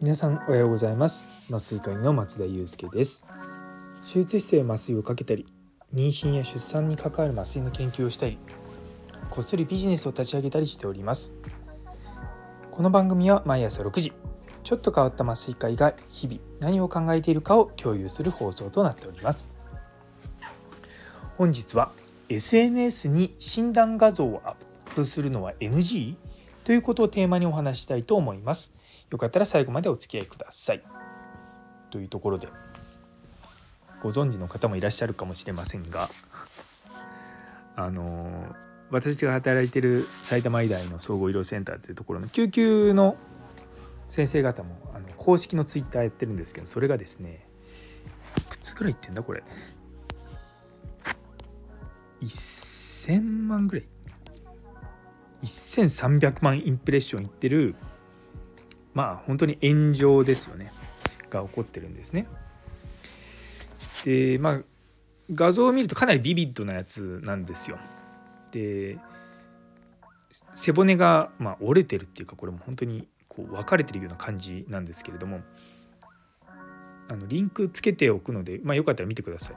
皆さんおはようございます。麻酔科医の松田祐介です。手術室で麻酔をかけたり妊娠や出産に関わる麻酔の研究をしたりこっそりビジネスを立ち上げたりしております。この番組は毎朝6時ちょっと変わった麻酔科医が日々何を考えているかを共有する放送となっております。本日は SNS に診断画像をアップするのは NG? ということをテーマにお話したいと思います。よかったら最後までお付き合いください。というところでご存知の方もいらっしゃるかもしれませんがあの私が働いてる埼玉医大の総合医療センターというところの救急の先生方もあの公式のツイッターやってるんですけどそれがですねいくつぐらいいってんだこれ。1000万ぐらい1300万インプレッションいってるまあ本当に炎上ですよねが起こってるんですね。でまあ画像を見るとかなりビビッドなやつなんですよ。で背骨がまあ折れてるっていうかこれも本当にこう分かれてるような感じなんですけれどもあのリンクつけておくので、まあ、よかったら見てください。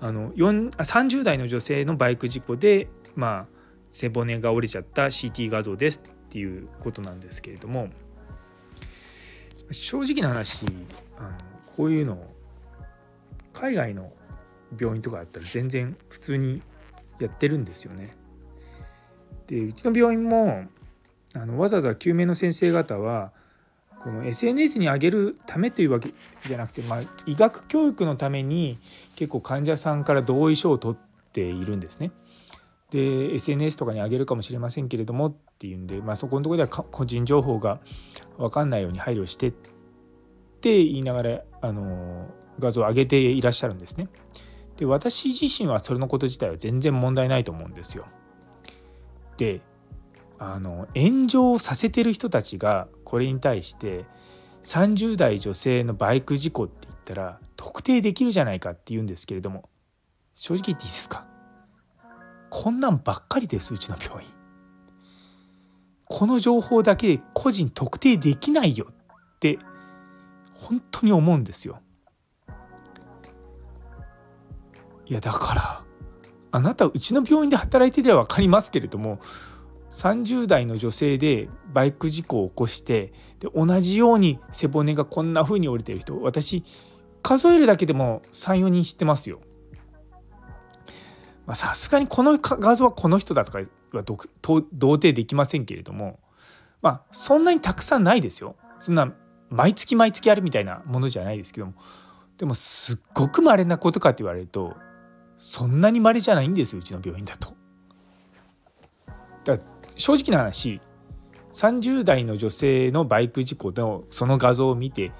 あの30代の女性のバイク事故で、まあ、背骨が折れちゃった CT 画像ですっていうことなんですけれども正直な話あのこういうの海外の病院とかだったら全然普通にやってるんですよね。でうちの病院もあのわざわざ救命の先生方はこの SNS に上げるためというわけじゃなくて、まあ、医学教育のために結構患者さんから同意書を取っているんですね。で SNS とかに上げるかもしれませんけれどもっていうんで、まあ、そこのとこでは個人情報が分かんないように配慮してって言いながらあの画像を上げていらっしゃるんですね。で私自身はそれのこと自体は全然問題ないと思うんですよ。であの炎上させてる人たちがこれに対して30代女性のバイク事故って言ったら特定できるじゃないかって言うんですけれども正直言っていいですか？こんなんばっかりですうちの病院。この情報だけで個人特定できないよって本当に思うんですよ。いやだからあなたうちの病院で働いてては分かりますけれども30代の女性でバイク事故を起こしてで同じように背骨がこんな風に折れてる人私数えるだけでも34人知ってますよ。さすがにこの画像はこの人だとかは同定できませんけれどもまあそんなにたくさんないですよ。そんな毎月毎月あるみたいなものじゃないですけどもでもすっごく稀なことかって言われるとそんなに稀じゃないんですようちの病院だと。正直な話30代の女性のバイク事故のその画像を見て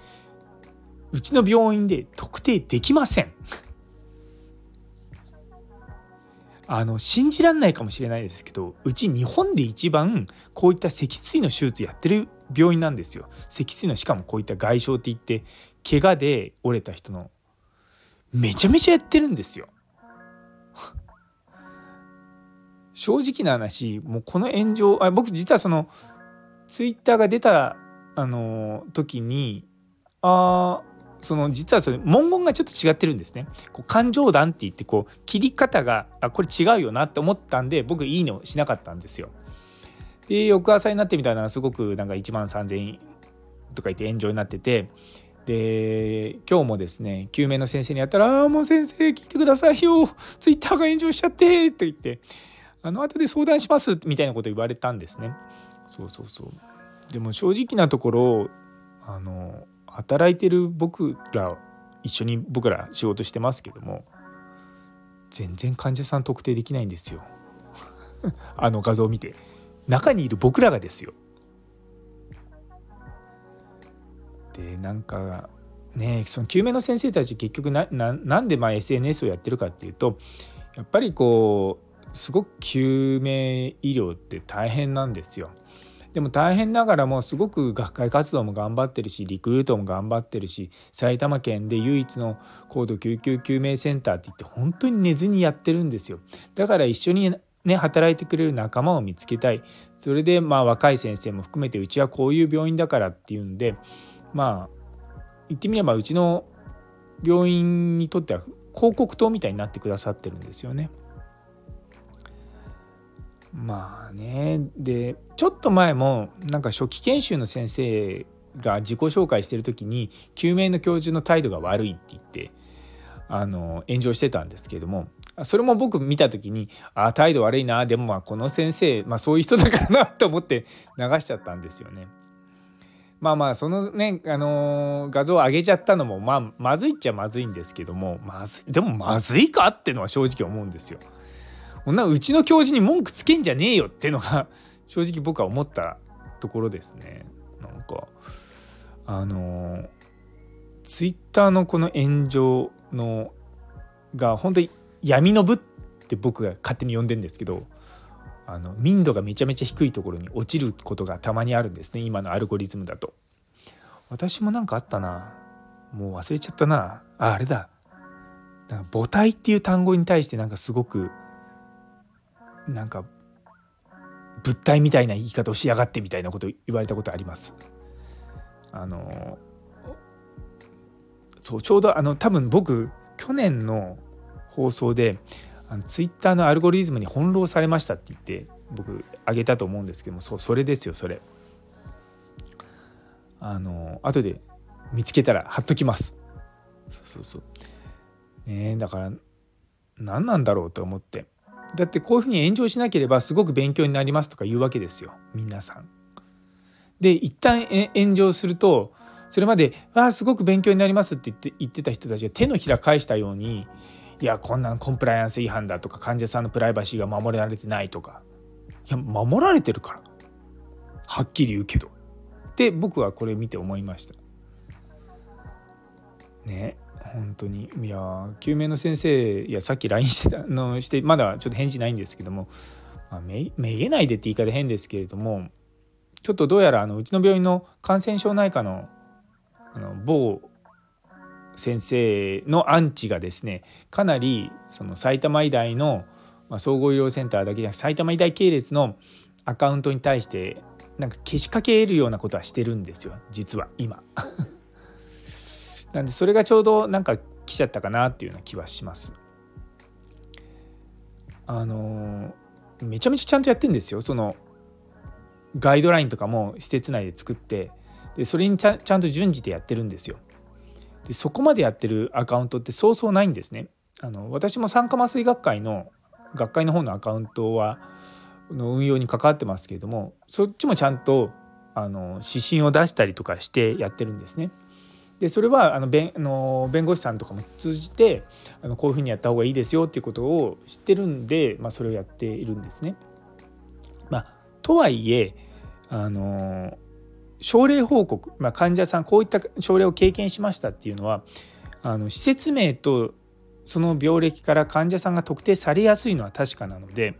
うちの病院で特定できません。あの信じらんないかもしれないですけどうち日本で一番こういった脊椎の手術やってる病院なんですよ脊椎のしかもこういった外傷って言って怪我で折れた人のめちゃめちゃやってるんですよ正直な話もうこの炎上あ僕実はそのツイッターが出たあの時にあその実はそれ文言がちょっと違ってるんですね。こう感情弾って言ってこう切り方があこれ違うよなって思ったんで僕いいねをしなかったんですよ。で翌朝になってみたらすごくなんか1万3,000とか言って炎上になっててで今日もですね救命の先生にやったら「ああもう先生聞いてくださいよツイッターが炎上しちゃって」って言って「あの後で相談します」みたいなこと言われたんですね。そうそうそう。でも正直なところあの働いてる僕ら一緒に僕ら仕事してますけども全然患者さん特定できないんですよ。あの画像を見て。中にいる僕らがですよ。でなんかねその救命の先生たち結局ななんでまあ SNS をやってるかっていうとやっぱりこうすごく救命医療って大変なんですよ。でも大変ながらもすごく学会活動も頑張ってるしリクルートも頑張ってるし埼玉県で唯一の高度救急救命センターって言って本当に寝ずにやってるんですよだから一緒にね、働いてくれる仲間を見つけたいそれでまあ若い先生も含めてうちはこういう病院だからっていうんでまあ言ってみればうちの病院にとっては広告塔みたいになってくださってるんですよね。まあねでちょっと前もなんか初期研修の先生が自己紹介してる時に救命の教授の態度が悪いって言ってあの炎上してたんですけれどもそれも僕見た時にあ態度悪いなでもまあこの先生、まあ、そういう人だからなと思って 流しちゃったんですよね。まあまあそのね、あのー、画像を上げちゃったのもまあまずいっちゃまずいんですけどもまずいでもまずいかってのは正直思うんですよ。こんなうちの教授に文句つけんじゃねえよってのが 正直僕は思ったところですね。なんかあの、ツイッターのこの炎上のが本当に闇の部って僕が勝手に呼んでんですけどあの民度がめちゃめちゃ低いところに落ちることがたまにあるんですね今のアルゴリズムだと。私も何かあったなもう忘れちゃったなああれだ母体っていう単語に対してなんかすごくなんか物体みたいな言い方をしやがってみたいなこと言われたことあります。あのそうちょうどあの多分僕去年の放送であのツイッターのアルゴリズムに翻弄されましたって言って僕あげたと思うんですけどもそうそれですよそれ。あの後で見つけたら貼っときます。そうそうそう。ねだから何なんだろうと思って。だってこういうふうに炎上しなければすごく勉強になりますとか言うわけですよ。皆さん。で一旦炎上するとそれまで「ああすごく勉強になります」って言って言ってた人たちが手のひら返したようにいやこんなんコンプライアンス違反だとか患者さんのプライバシーが守られてないとか。いや守られてるから。はっきり言うけど。って僕はこれ見て思いました。ね。本当にいや救命の先生いやさっき LINE してたのしてまだちょっと返事ないんですけども、まあ、めめげないでって言い方変ですけれどもちょっとどうやらあのうちの病院の感染症内科のあの某先生のアンチがですねかなりその埼玉医大の、まあ、総合医療センターだけじゃなく埼玉医大系列のアカウントに対してなんかけしかけるようなことはしてるんですよ実は今。なんでそれがちょうどなんか来ちゃったかなっていうような気はします。あのめちゃめちゃちゃんとやってんですよそのガイドラインとかも施設内で作ってでそれにちゃんと準じてやってるんですよ。でそこまでやってるアカウントってそうそうないんですね。あの私も酸化麻酔学会の学会の方のアカウントはの運用に関わってますけれどもそっちもちゃんとあの指針を出したりとかしてやってるんですね。でそれはあの弁あの弁護士さんとかも通じてあのこういうふうにやった方がいいですよっていうことを知ってるんで、まあ、それをやっているんですね。まあ、とはいえあの症例報告、まあ、患者さんこういった症例を経験しましたっていうのはあの施設名とその病歴から患者さんが特定されやすいのは確かなので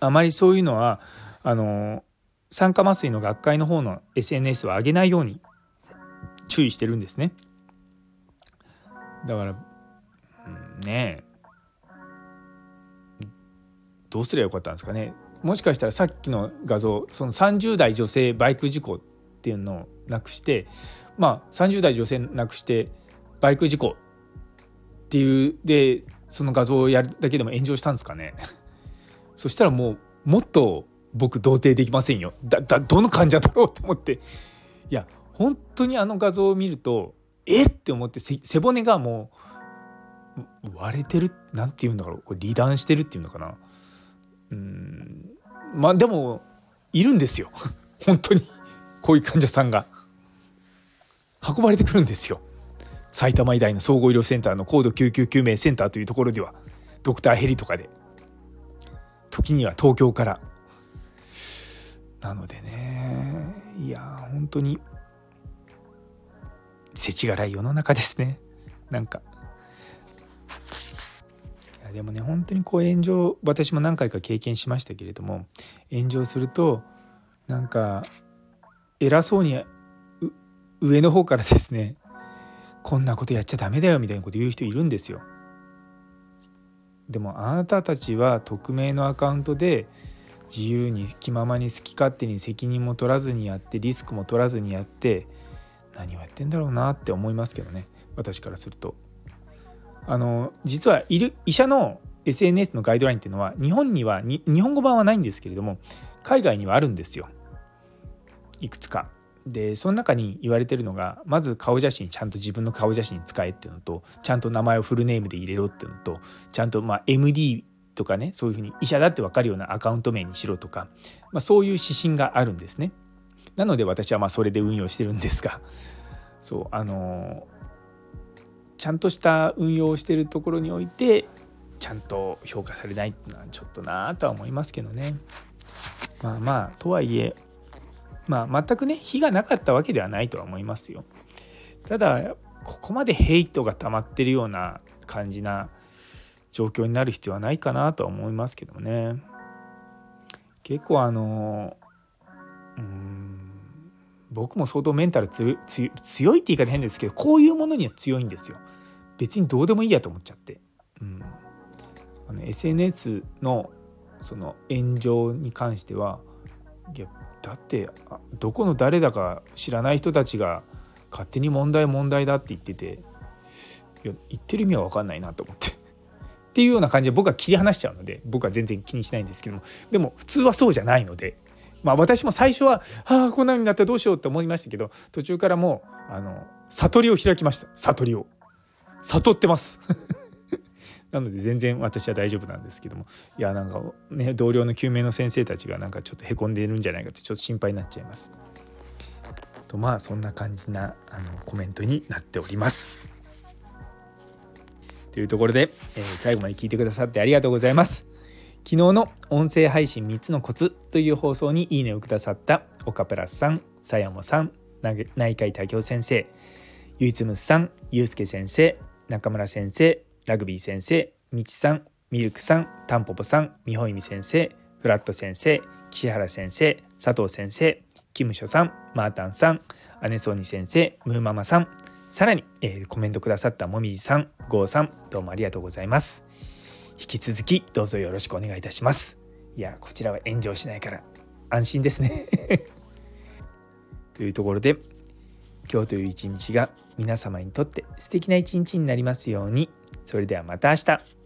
あまりそういうのはあの酸化麻酔の学会の方の SNS は上げないように注意してるんですね。だから、うん、ねどうすればよかったんですかね。もしかしたらさっきの画像その30代女性バイク事故っていうのをなくしてまあ30代女性なくしてバイク事故っていうでその画像をやるだけでも炎上したんですかね。そしたらもうもっと僕同定できませんよ。だだどの患者だろうと思って。いや本当にあの画像を見るとえって思って背骨がもう割れてるなんて言うんだろうこれ離断してるっていうのかな。うん。まあでもいるんですよ。本当に。こういう患者さんが。運ばれてくるんですよ。埼玉医大の総合医療センターの高度救急救命センターというところでは。ドクターヘリとかで。時には東京から。なのでねいや本当に世知辛い世の中ですねなんかいやでもね本当にこう炎上私も何回か経験しましたけれども炎上するとなんか偉そうに上の方からですねこんなことやっちゃダメだよみたいなこと言う人いるんですよ。でもあなたたちは匿名のアカウントで自由に気ままに好き勝手に責任も取らずにやってリスクも取らずにやって何をやってんだろうなって思いますけどね私からすると。あの実はいる医者の SNS のガイドラインっていうのは日本には日本語版はないんですけれども海外にはあるんですよいくつか。でその中に言われてるのがまず顔写真ちゃんと自分の顔写真使えっていうのとちゃんと名前をフルネームで入れろっていうのとちゃんとま MD とかねそういうふうに医者だって分かるようなアカウント名にしろとか、まあ、そういう指針があるんですね。なので私はまあそれで運用してるんですがそうあのちゃんとした運用をしてるところにおいてちゃんと評価されないっていうのはちょっとなとは思いますけどね。まあまあとはいえまあ全くね非がなかったわけではないとは思いますよ。ただここまでヘイトが溜まってるような感じな状況になる必要はないかなとは思いますけどね。結構あのうん僕も相当メンタル強いって言い方変ですけどこういうものには強いんですよ。別にどうでもいいやと思っちゃって。うん、あの SNS のその炎上に関してはいやだってどこの誰だか知らない人たちが勝手に問題問題だって言ってていや言ってる意味は分かんないなと思って。っていうような感じで僕は切り離しちゃうので僕は全然気にしないんですけどもでも普通はそうじゃないのでまあ私も最初はああこんなになったらどうしようって思いましたけど途中からもうあの悟りを開きました。悟りを。悟ってます。なので全然私は大丈夫なんですけども。いやなんかね同僚の救命の先生たちがなんかちょっとへこんでいるんじゃないかってちょっと心配になっちゃいます。とまあそんな感じなあのコメントになっております。というところで、えー、最後まで聞いてくださってありがとうございます。昨日の音声配信3つのコツという放送にいいねをくださった岡プラスさん、さやもさん、内科医多教先生、ゆいつむさん、ゆうすけ先生、中村先生、ラグビー先生、みちさん、ミルクさん、たんぽぽさん、みほいみ先生、フラット先生、岸原先生、佐藤先生、キムショさん、マータンさん、姉ソーニ先生、ムーママさん、さらに、えー、コメントくださったもみじさん、ゴーさん、どうもありがとうございます。引き続きどうぞよろしくお願いいたします。いや、こちらは炎上しないから安心ですね というところで、今日という一日が皆様にとって素敵な一日になりますように。それではまた明日。